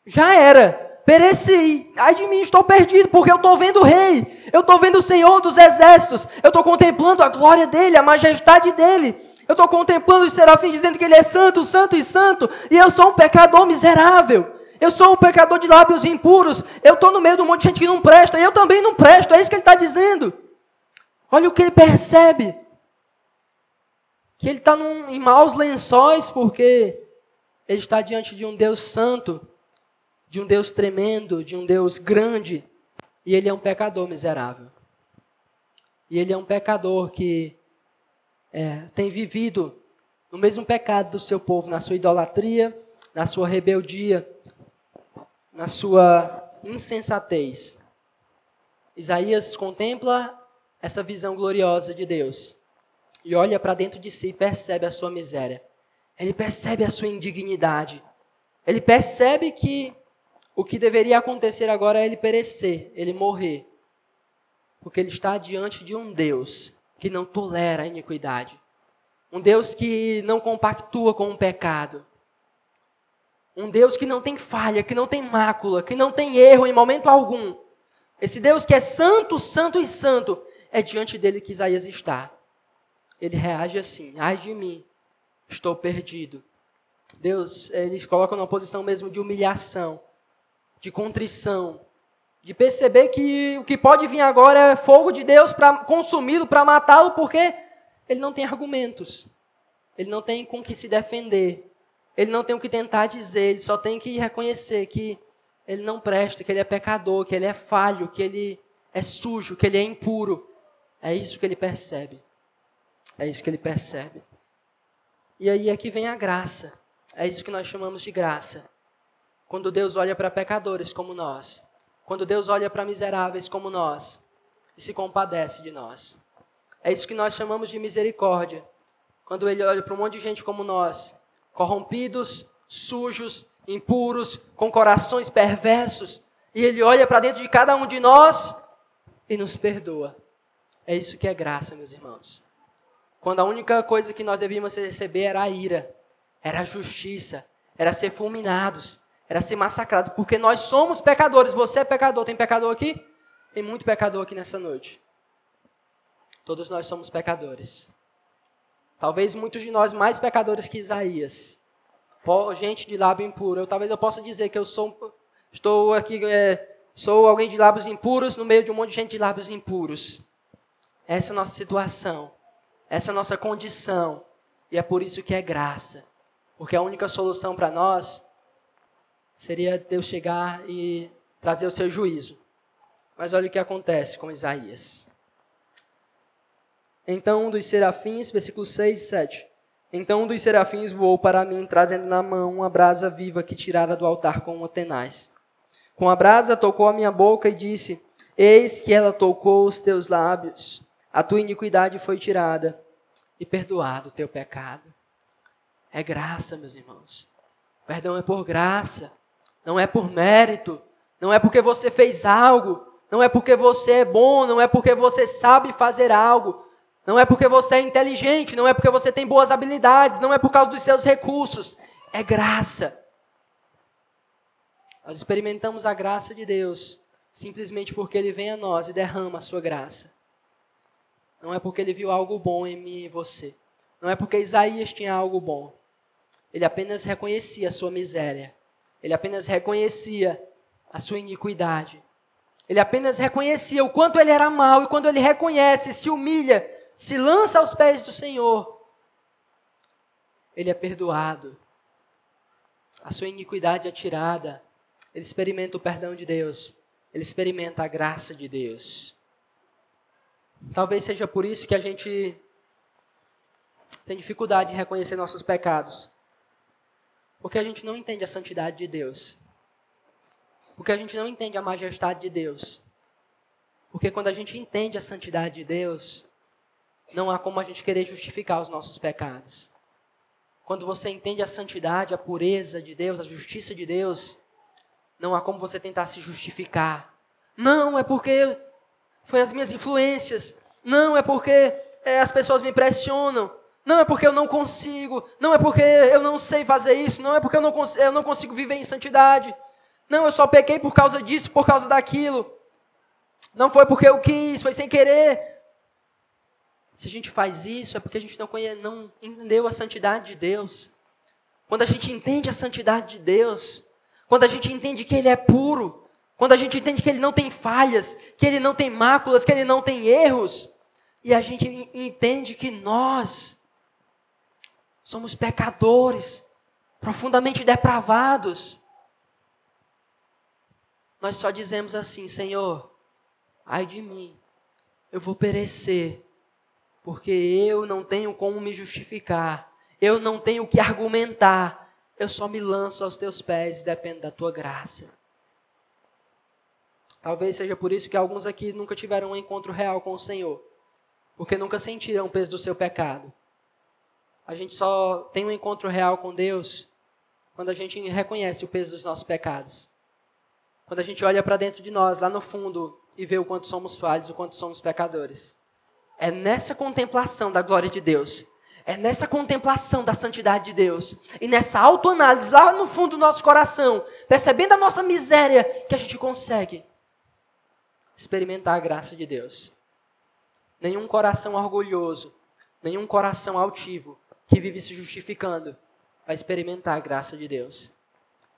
Já era. Pereci. Ai de mim, estou perdido, porque eu estou vendo o rei. Eu estou vendo o Senhor dos exércitos. Eu estou contemplando a glória dele, a majestade dele. Eu estou contemplando os serafins dizendo que ele é santo, santo e santo. E eu sou um pecador miserável. Eu sou um pecador de lábios impuros. Eu estou no meio de um monte de gente que não presta. E eu também não presto. É isso que ele está dizendo. Olha o que ele percebe. Que ele está em maus lençóis, porque ele está diante de um Deus santo, de um Deus tremendo, de um Deus grande, e ele é um pecador miserável. E ele é um pecador que é, tem vivido no mesmo pecado do seu povo, na sua idolatria, na sua rebeldia, na sua insensatez. Isaías contempla essa visão gloriosa de Deus e olha para dentro de si e percebe a sua miséria. Ele percebe a sua indignidade. Ele percebe que o que deveria acontecer agora é ele perecer, ele morrer. Porque ele está diante de um Deus que não tolera a iniquidade. Um Deus que não compactua com o pecado. Um Deus que não tem falha, que não tem mácula, que não tem erro em momento algum. Esse Deus que é santo, santo e santo, é diante dele que Isaías está. Ele reage assim: ai de mim, estou perdido. Deus, ele se coloca numa posição mesmo de humilhação, de contrição, de perceber que o que pode vir agora é fogo de Deus para consumi-lo, para matá-lo, porque ele não tem argumentos, ele não tem com que se defender, ele não tem o que tentar dizer, ele só tem que reconhecer que ele não presta, que ele é pecador, que ele é falho, que ele é sujo, que ele é impuro. É isso que ele percebe. É isso que ele percebe. E aí é que vem a graça. É isso que nós chamamos de graça. Quando Deus olha para pecadores como nós, quando Deus olha para miseráveis como nós e se compadece de nós. É isso que nós chamamos de misericórdia. Quando Ele olha para um monte de gente como nós, corrompidos, sujos, impuros, com corações perversos, e Ele olha para dentro de cada um de nós e nos perdoa. É isso que é graça, meus irmãos. Quando a única coisa que nós devíamos receber era a ira, era a justiça, era ser fulminados, era ser massacrados, porque nós somos pecadores. Você é pecador, tem pecador aqui? Tem muito pecador aqui nessa noite. Todos nós somos pecadores. Talvez muitos de nós mais pecadores que Isaías. Gente de lábio impuro. Eu, talvez eu possa dizer que eu sou, estou aqui, é, sou alguém de lábios impuros no meio de um monte de gente de lábios impuros. Essa é a nossa situação. Essa é a nossa condição. E é por isso que é graça. Porque a única solução para nós seria Deus chegar e trazer o seu juízo. Mas olha o que acontece com Isaías. Então um dos serafins, versículos 6 e 7. Então um dos serafins voou para mim, trazendo na mão uma brasa viva que tirara do altar com uma tenaz. Com a brasa tocou a minha boca e disse: Eis que ela tocou os teus lábios. A tua iniquidade foi tirada e perdoado o teu pecado. É graça, meus irmãos. Perdão é por graça, não é por mérito, não é porque você fez algo, não é porque você é bom, não é porque você sabe fazer algo, não é porque você é inteligente, não é porque você tem boas habilidades, não é por causa dos seus recursos. É graça. Nós experimentamos a graça de Deus simplesmente porque Ele vem a nós e derrama a sua graça. Não é porque Ele viu algo bom em mim e você. Não é porque Isaías tinha algo bom. Ele apenas reconhecia a sua miséria. Ele apenas reconhecia a sua iniquidade. Ele apenas reconhecia o quanto ele era mau. E quando ele reconhece, se humilha se lança aos pés do Senhor, ele é perdoado. A sua iniquidade é tirada. Ele experimenta o perdão de Deus. Ele experimenta a graça de Deus. Talvez seja por isso que a gente tem dificuldade em reconhecer nossos pecados. Porque a gente não entende a santidade de Deus. Porque a gente não entende a majestade de Deus. Porque quando a gente entende a santidade de Deus, não há como a gente querer justificar os nossos pecados. Quando você entende a santidade, a pureza de Deus, a justiça de Deus, não há como você tentar se justificar. Não, é porque foi as minhas influências. Não, é porque é, as pessoas me pressionam. Não é porque eu não consigo. Não é porque eu não sei fazer isso. Não é porque eu não, eu não consigo viver em santidade. Não, eu só pequei por causa disso, por causa daquilo. Não foi porque eu quis, foi sem querer. Se a gente faz isso, é porque a gente não, conhece, não entendeu a santidade de Deus. Quando a gente entende a santidade de Deus, quando a gente entende que Ele é puro, quando a gente entende que Ele não tem falhas, que Ele não tem máculas, que Ele não tem erros, e a gente entende que nós somos pecadores, profundamente depravados, nós só dizemos assim: Senhor, ai de mim, eu vou perecer porque eu não tenho como me justificar, eu não tenho o que argumentar, eu só me lanço aos teus pés e dependo da tua graça. Talvez seja por isso que alguns aqui nunca tiveram um encontro real com o Senhor, porque nunca sentiram o peso do seu pecado. A gente só tem um encontro real com Deus quando a gente reconhece o peso dos nossos pecados. Quando a gente olha para dentro de nós, lá no fundo, e vê o quanto somos falhos, o quanto somos pecadores. É nessa contemplação da glória de Deus, É nessa contemplação da santidade de Deus e nessa autoanálise lá no fundo do nosso coração, percebendo a nossa miséria, que a gente consegue experimentar a graça de Deus. Nenhum coração orgulhoso, nenhum coração altivo que vive se justificando vai experimentar a graça de Deus.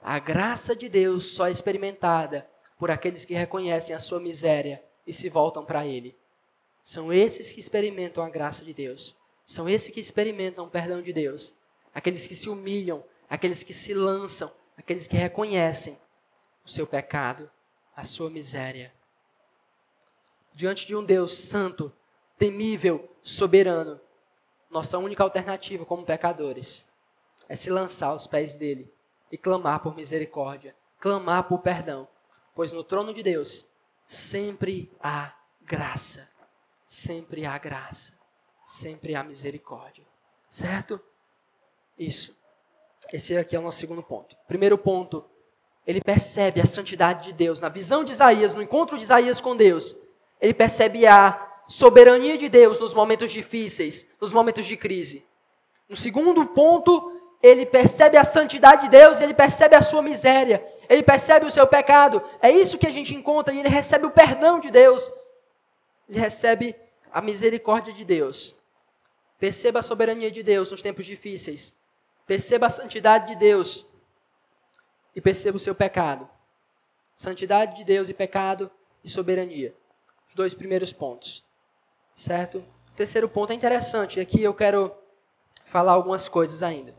A graça de Deus só é experimentada por aqueles que reconhecem a sua miséria e se voltam para Ele. São esses que experimentam a graça de Deus. São esses que experimentam o perdão de Deus. Aqueles que se humilham, aqueles que se lançam, aqueles que reconhecem o seu pecado, a sua miséria. Diante de um Deus santo, temível, soberano, nossa única alternativa como pecadores é se lançar aos pés dele e clamar por misericórdia, clamar por perdão, pois no trono de Deus sempre há graça, sempre há graça, sempre há misericórdia. Certo? Isso. Esse aqui é o nosso segundo ponto. Primeiro ponto, ele percebe a santidade de Deus. Na visão de Isaías, no encontro de Isaías com Deus, ele percebe a soberania de Deus nos momentos difíceis, nos momentos de crise. No segundo ponto, ele percebe a santidade de Deus, ele percebe a sua miséria, ele percebe o seu pecado. É isso que a gente encontra e ele recebe o perdão de Deus. Ele recebe a misericórdia de Deus. Perceba a soberania de Deus nos tempos difíceis. Perceba a santidade de Deus e perceba o seu pecado. Santidade de Deus e pecado e soberania. Dois primeiros pontos. Certo? O terceiro ponto é interessante, e aqui eu quero falar algumas coisas ainda.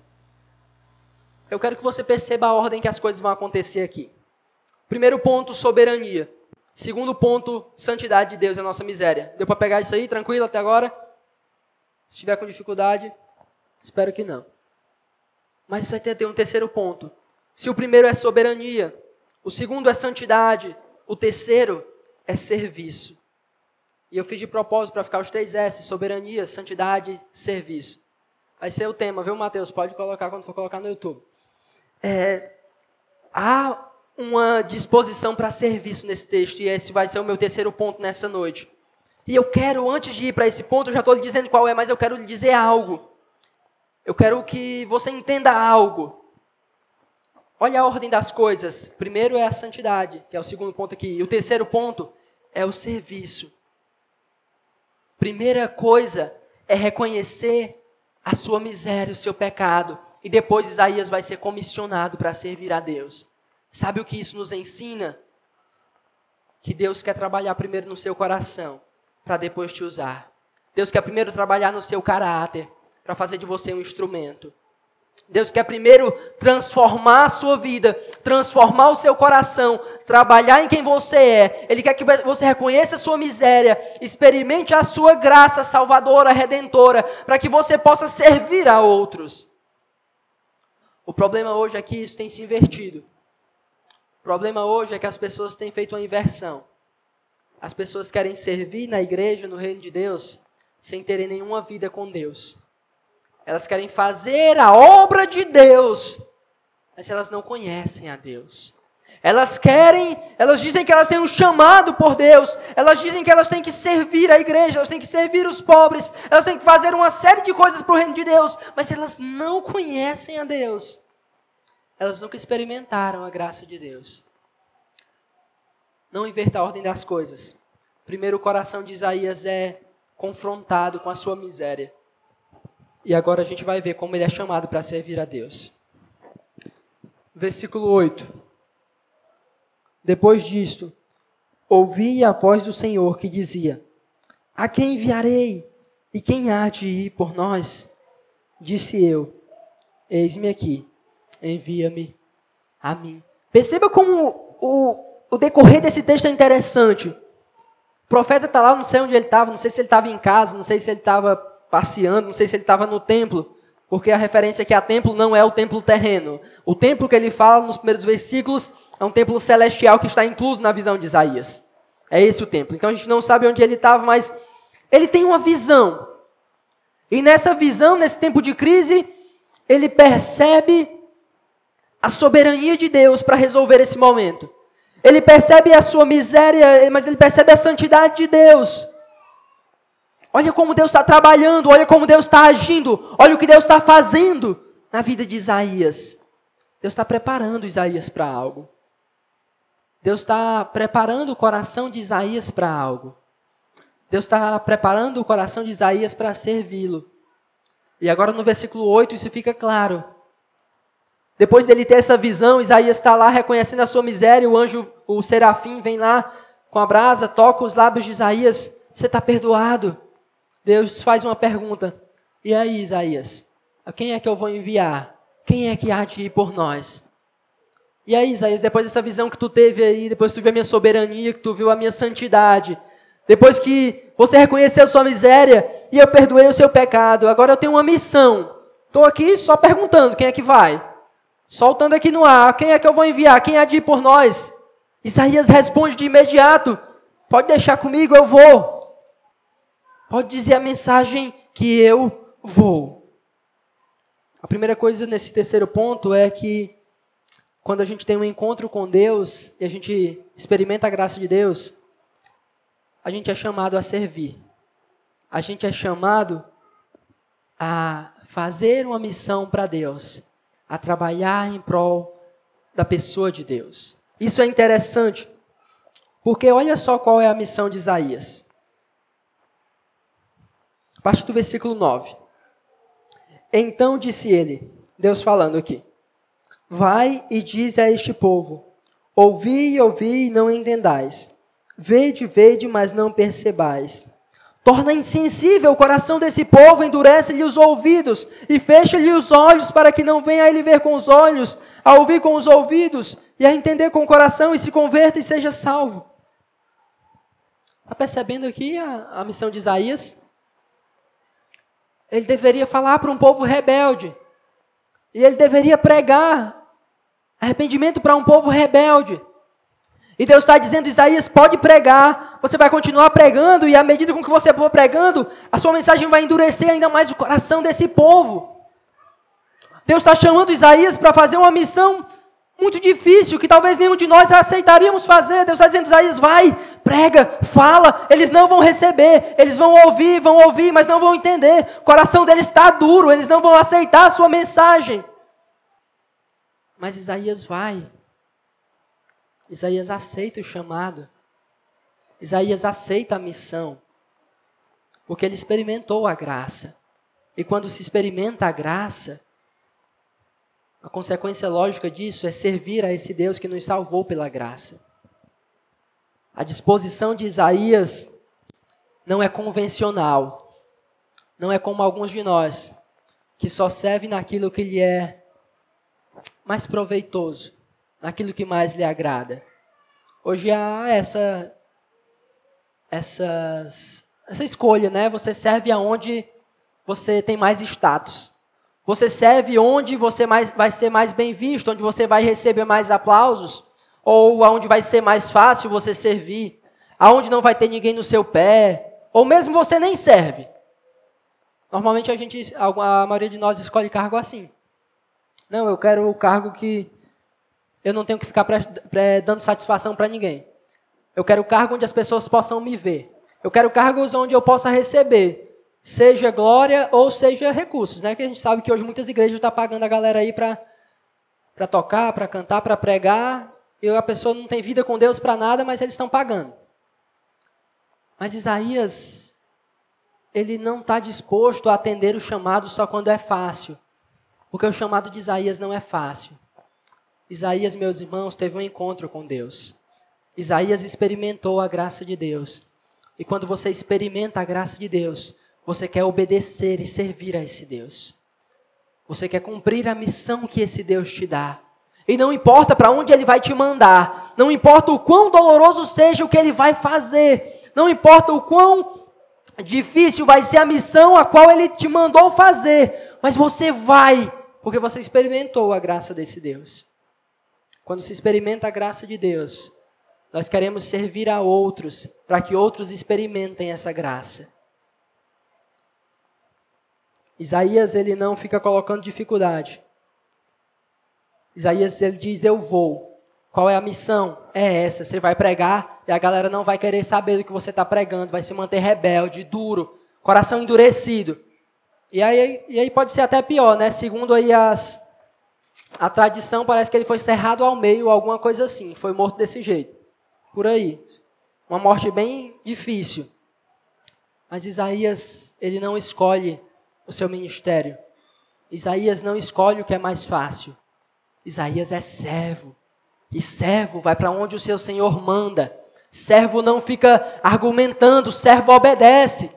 Eu quero que você perceba a ordem que as coisas vão acontecer aqui. Primeiro ponto, soberania. Segundo ponto, santidade de Deus é a nossa miséria. Deu para pegar isso aí tranquilo até agora? Se estiver com dificuldade, espero que não. Mas isso vai ter um terceiro ponto. Se o primeiro é soberania, o segundo é santidade, o terceiro é serviço. E eu fiz de propósito para ficar os três S: soberania, santidade, serviço. Vai ser o tema, viu, Mateus? Pode colocar quando for colocar no YouTube. É, há uma disposição para serviço nesse texto, e esse vai ser o meu terceiro ponto nessa noite. E eu quero, antes de ir para esse ponto, eu já estou lhe dizendo qual é, mas eu quero lhe dizer algo. Eu quero que você entenda algo. Olha a ordem das coisas. Primeiro é a santidade, que é o segundo ponto aqui. E o terceiro ponto é o serviço. Primeira coisa é reconhecer a sua miséria, o seu pecado. E depois Isaías vai ser comissionado para servir a Deus. Sabe o que isso nos ensina? Que Deus quer trabalhar primeiro no seu coração, para depois te usar. Deus quer primeiro trabalhar no seu caráter, para fazer de você um instrumento. Deus quer primeiro transformar a sua vida, transformar o seu coração, trabalhar em quem você é. Ele quer que você reconheça a sua miséria, experimente a sua graça salvadora, redentora, para que você possa servir a outros. O problema hoje é que isso tem se invertido. O problema hoje é que as pessoas têm feito uma inversão. As pessoas querem servir na igreja, no reino de Deus, sem terem nenhuma vida com Deus. Elas querem fazer a obra de Deus, mas elas não conhecem a Deus. Elas querem, elas dizem que elas têm um chamado por Deus, elas dizem que elas têm que servir a igreja, elas têm que servir os pobres, elas têm que fazer uma série de coisas para o reino de Deus, mas elas não conhecem a Deus. Elas nunca experimentaram a graça de Deus. Não inverta a ordem das coisas. Primeiro, o coração de Isaías é confrontado com a sua miséria. E agora a gente vai ver como ele é chamado para servir a Deus. Versículo 8. Depois disto, ouvi a voz do Senhor que dizia: A quem enviarei? E quem há de ir por nós? Disse eu: Eis-me aqui, envia-me a mim. Perceba como o, o decorrer desse texto é interessante. O profeta está lá, não sei onde ele estava, não sei se ele estava em casa, não sei se ele estava passeando, não sei se ele estava no templo, porque a referência aqui a templo não é o templo terreno. O templo que ele fala nos primeiros versículos é um templo celestial que está incluso na visão de Isaías. É esse o templo. Então a gente não sabe onde ele estava, mas ele tem uma visão. E nessa visão, nesse tempo de crise, ele percebe a soberania de Deus para resolver esse momento. Ele percebe a sua miséria, mas ele percebe a santidade de Deus. Olha como Deus está trabalhando, olha como Deus está agindo, olha o que Deus está fazendo na vida de Isaías. Deus está preparando Isaías para algo. Deus está preparando o coração de Isaías para algo. Deus está preparando o coração de Isaías para servi-lo. E agora no versículo 8 isso fica claro. Depois dele ter essa visão, Isaías está lá reconhecendo a sua miséria, o anjo, o serafim, vem lá com a brasa, toca os lábios de Isaías, você está perdoado. Deus faz uma pergunta, e aí Isaías, a quem é que eu vou enviar? Quem é que há de ir por nós? E aí Isaías, depois dessa visão que tu teve aí, depois que tu viu a minha soberania, que tu viu a minha santidade, depois que você reconheceu a sua miséria e eu perdoei o seu pecado, agora eu tenho uma missão. Estou aqui só perguntando quem é que vai. Soltando aqui no ar, quem é que eu vou enviar? Quem há de ir por nós? Isaías responde de imediato: Pode deixar comigo, eu vou. Pode dizer a mensagem que eu vou. A primeira coisa nesse terceiro ponto é que quando a gente tem um encontro com Deus e a gente experimenta a graça de Deus, a gente é chamado a servir. A gente é chamado a fazer uma missão para Deus a trabalhar em prol da pessoa de Deus. Isso é interessante, porque olha só qual é a missão de Isaías. A partir do versículo 9. Então disse ele, Deus falando aqui: Vai e dize a este povo: Ouvi, ouvi e não entendais. Vede, vede, mas não percebais. Torna insensível o coração desse povo, endurece-lhe os ouvidos e fecha-lhe os olhos para que não venha ele ver com os olhos, a ouvir com os ouvidos e a entender com o coração e se converta e seja salvo. Está percebendo aqui a, a missão de Isaías? Ele deveria falar para um povo rebelde. E ele deveria pregar arrependimento para um povo rebelde. E Deus está dizendo, Isaías, pode pregar, você vai continuar pregando, e à medida com que você for pregando, a sua mensagem vai endurecer ainda mais o coração desse povo. Deus está chamando Isaías para fazer uma missão muito difícil, que talvez nenhum de nós aceitaríamos fazer. Deus está dizendo, Isaías, vai, prega, fala, eles não vão receber, eles vão ouvir, vão ouvir, mas não vão entender. O coração deles está duro, eles não vão aceitar a sua mensagem. Mas Isaías vai, Isaías aceita o chamado. Isaías aceita a missão. Porque ele experimentou a graça. E quando se experimenta a graça, a consequência lógica disso é servir a esse Deus que nos salvou pela graça. A disposição de Isaías não é convencional. Não é como alguns de nós, que só serve naquilo que lhe é mais proveitoso naquilo que mais lhe agrada. Hoje há essa, essas, essa escolha, né? Você serve aonde você tem mais status. Você serve onde você mais, vai ser mais bem visto, onde você vai receber mais aplausos, ou aonde vai ser mais fácil você servir, aonde não vai ter ninguém no seu pé, ou mesmo você nem serve. Normalmente a gente, a maioria de nós escolhe cargo assim. Não, eu quero o cargo que eu não tenho que ficar dando satisfação para ninguém. Eu quero cargo onde as pessoas possam me ver. Eu quero cargos onde eu possa receber, seja glória ou seja recursos, né? Que a gente sabe que hoje muitas igrejas estão tá pagando a galera aí para para tocar, para cantar, para pregar, e a pessoa não tem vida com Deus para nada, mas eles estão pagando. Mas Isaías, ele não está disposto a atender o chamado só quando é fácil, porque o chamado de Isaías não é fácil. Isaías, meus irmãos, teve um encontro com Deus. Isaías experimentou a graça de Deus. E quando você experimenta a graça de Deus, você quer obedecer e servir a esse Deus. Você quer cumprir a missão que esse Deus te dá. E não importa para onde ele vai te mandar, não importa o quão doloroso seja o que ele vai fazer, não importa o quão difícil vai ser a missão a qual ele te mandou fazer, mas você vai, porque você experimentou a graça desse Deus. Quando se experimenta a graça de Deus, nós queremos servir a outros para que outros experimentem essa graça. Isaías ele não fica colocando dificuldade. Isaías ele diz eu vou. Qual é a missão? É essa. Você vai pregar e a galera não vai querer saber do que você está pregando, vai se manter rebelde, duro, coração endurecido. E aí, e aí pode ser até pior, né? Segundo aí as, a tradição, parece que ele foi cerrado ao meio, alguma coisa assim. Foi morto desse jeito. Por aí. Uma morte bem difícil. Mas Isaías, ele não escolhe o seu ministério. Isaías não escolhe o que é mais fácil. Isaías é servo. E servo vai para onde o seu Senhor manda. Servo não fica argumentando, servo obedece.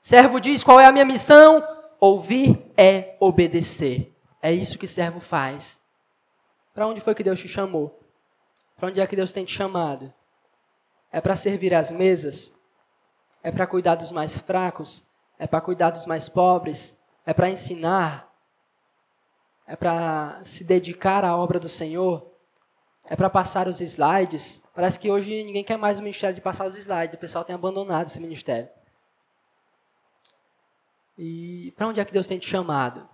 Servo diz qual é a minha missão? Ouvir é obedecer. É isso que servo faz. Para onde foi que Deus te chamou? Para onde é que Deus tem te chamado? É para servir as mesas? É para cuidar dos mais fracos? É para cuidar dos mais pobres? É para ensinar? É para se dedicar à obra do Senhor? É para passar os slides? Parece que hoje ninguém quer mais o ministério de passar os slides. O pessoal tem abandonado esse ministério. E para onde é que Deus tem te chamado?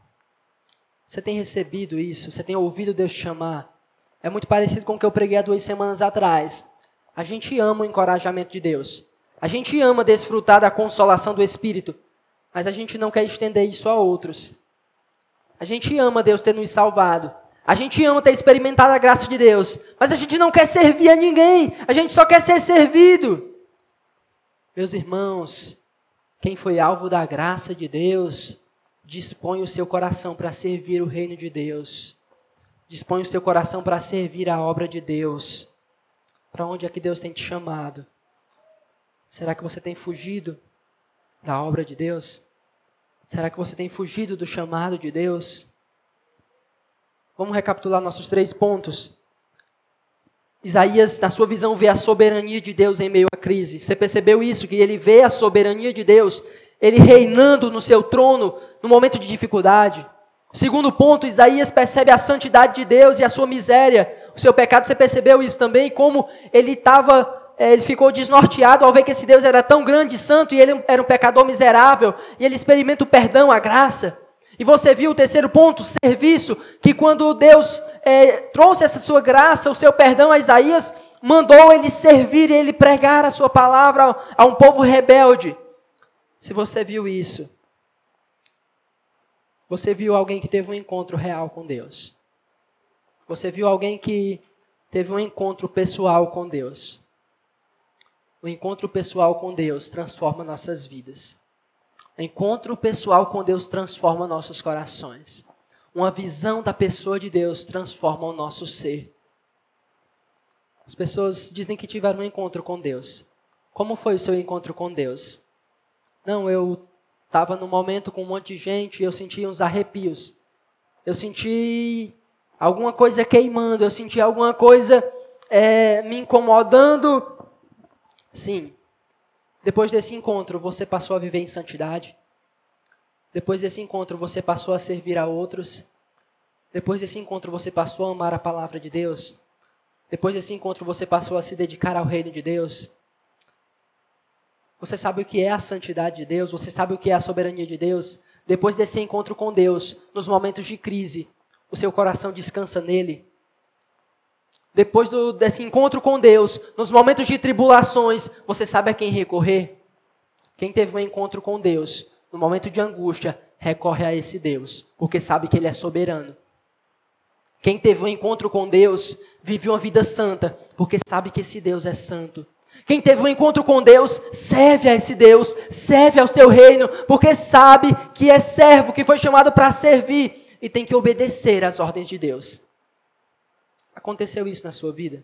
Você tem recebido isso? Você tem ouvido Deus te chamar? É muito parecido com o que eu preguei há duas semanas atrás. A gente ama o encorajamento de Deus. A gente ama desfrutar da consolação do Espírito. Mas a gente não quer estender isso a outros. A gente ama Deus ter nos salvado. A gente ama ter experimentado a graça de Deus. Mas a gente não quer servir a ninguém. A gente só quer ser servido. Meus irmãos, quem foi alvo da graça de Deus, dispõe o seu coração para servir o reino de Deus. Dispõe o seu coração para servir a obra de Deus. Para onde é que Deus tem te chamado? Será que você tem fugido da obra de Deus? Será que você tem fugido do chamado de Deus? Vamos recapitular nossos três pontos. Isaías, na sua visão, vê a soberania de Deus em meio à crise. Você percebeu isso? Que ele vê a soberania de Deus, ele reinando no seu trono no momento de dificuldade. Segundo ponto, Isaías percebe a santidade de Deus e a sua miséria, o seu pecado. Você percebeu isso também? Como ele estava, ele ficou desnorteado ao ver que esse Deus era tão grande e santo e ele era um pecador miserável. E ele experimenta o perdão, a graça. E você viu o terceiro ponto, serviço, que quando Deus é, trouxe essa sua graça, o seu perdão a Isaías, mandou ele servir ele pregar a sua palavra a um povo rebelde. Se você viu isso, você viu alguém que teve um encontro real com Deus. Você viu alguém que teve um encontro pessoal com Deus. O encontro pessoal com Deus transforma nossas vidas. Encontro pessoal com Deus transforma nossos corações. Uma visão da pessoa de Deus transforma o nosso ser. As pessoas dizem que tiveram um encontro com Deus. Como foi o seu encontro com Deus? Não, eu estava num momento com um monte de gente e eu senti uns arrepios. Eu senti alguma coisa queimando, eu senti alguma coisa é, me incomodando. Sim, depois desse encontro, você passou a viver em santidade. Depois desse encontro, você passou a servir a outros. Depois desse encontro, você passou a amar a palavra de Deus. Depois desse encontro, você passou a se dedicar ao reino de Deus. Você sabe o que é a santidade de Deus, você sabe o que é a soberania de Deus. Depois desse encontro com Deus, nos momentos de crise, o seu coração descansa nele. Depois do, desse encontro com Deus, nos momentos de tribulações, você sabe a quem recorrer? Quem teve um encontro com Deus, no momento de angústia, recorre a esse Deus, porque sabe que Ele é soberano. Quem teve um encontro com Deus, vive uma vida santa, porque sabe que esse Deus é santo. Quem teve um encontro com Deus, serve a esse Deus, serve ao seu reino, porque sabe que é servo, que foi chamado para servir e tem que obedecer às ordens de Deus. Aconteceu isso na sua vida?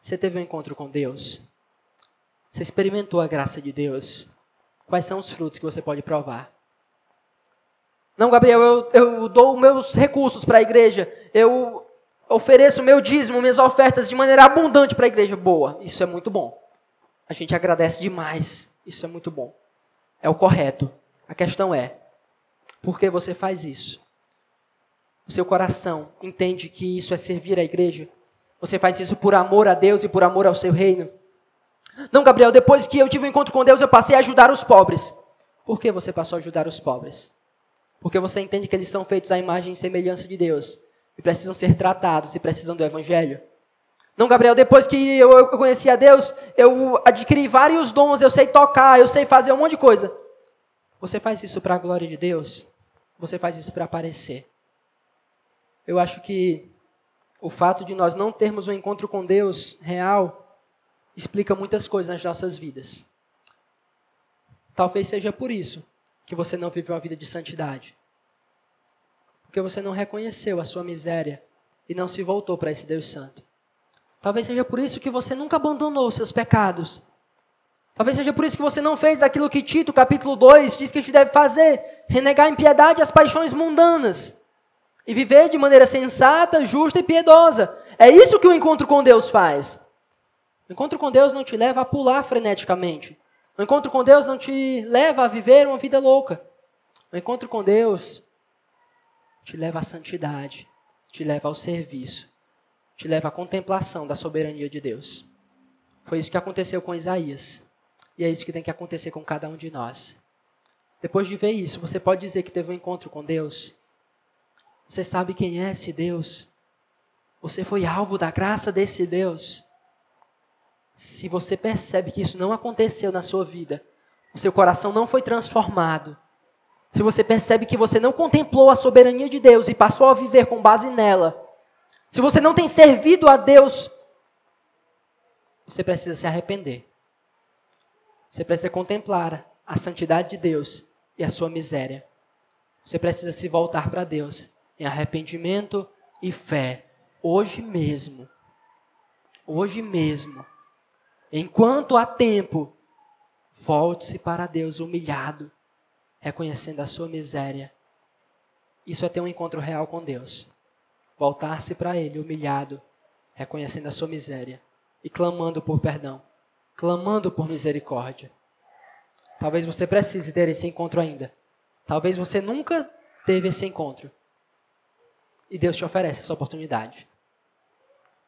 Você teve um encontro com Deus? Você experimentou a graça de Deus? Quais são os frutos que você pode provar? Não, Gabriel, eu, eu dou meus recursos para a igreja. Eu ofereço meu dízimo, minhas ofertas de maneira abundante para a igreja. Boa, isso é muito bom. A gente agradece demais. Isso é muito bom. É o correto. A questão é: por que você faz isso? O seu coração entende que isso é servir a igreja, você faz isso por amor a Deus e por amor ao seu reino. Não, Gabriel, depois que eu tive um encontro com Deus, eu passei a ajudar os pobres. Por que você passou a ajudar os pobres? Porque você entende que eles são feitos à imagem e semelhança de Deus e precisam ser tratados e precisam do evangelho. Não, Gabriel, depois que eu conheci a Deus, eu adquiri vários dons, eu sei tocar, eu sei fazer um monte de coisa. Você faz isso para a glória de Deus? Você faz isso para aparecer? Eu acho que o fato de nós não termos um encontro com Deus real explica muitas coisas nas nossas vidas. Talvez seja por isso que você não viveu uma vida de santidade. Porque você não reconheceu a sua miséria e não se voltou para esse Deus Santo. Talvez seja por isso que você nunca abandonou os seus pecados. Talvez seja por isso que você não fez aquilo que Tito, capítulo 2, diz que a gente deve fazer: renegar a impiedade as paixões mundanas e viver de maneira sensata, justa e piedosa. É isso que o encontro com Deus faz. O encontro com Deus não te leva a pular freneticamente. O encontro com Deus não te leva a viver uma vida louca. O encontro com Deus te leva à santidade, te leva ao serviço, te leva à contemplação da soberania de Deus. Foi isso que aconteceu com Isaías. E é isso que tem que acontecer com cada um de nós. Depois de ver isso, você pode dizer que teve um encontro com Deus você sabe quem é esse Deus? Você foi alvo da graça desse Deus? Se você percebe que isso não aconteceu na sua vida, o seu coração não foi transformado, se você percebe que você não contemplou a soberania de Deus e passou a viver com base nela, se você não tem servido a Deus, você precisa se arrepender. Você precisa contemplar a santidade de Deus e a sua miséria. Você precisa se voltar para Deus em arrependimento e fé, hoje mesmo. Hoje mesmo. Enquanto há tempo, volte-se para Deus humilhado, reconhecendo a sua miséria. Isso é ter um encontro real com Deus. Voltar-se para Ele humilhado, reconhecendo a sua miséria e clamando por perdão, clamando por misericórdia. Talvez você precise ter esse encontro ainda. Talvez você nunca teve esse encontro. E Deus te oferece essa oportunidade.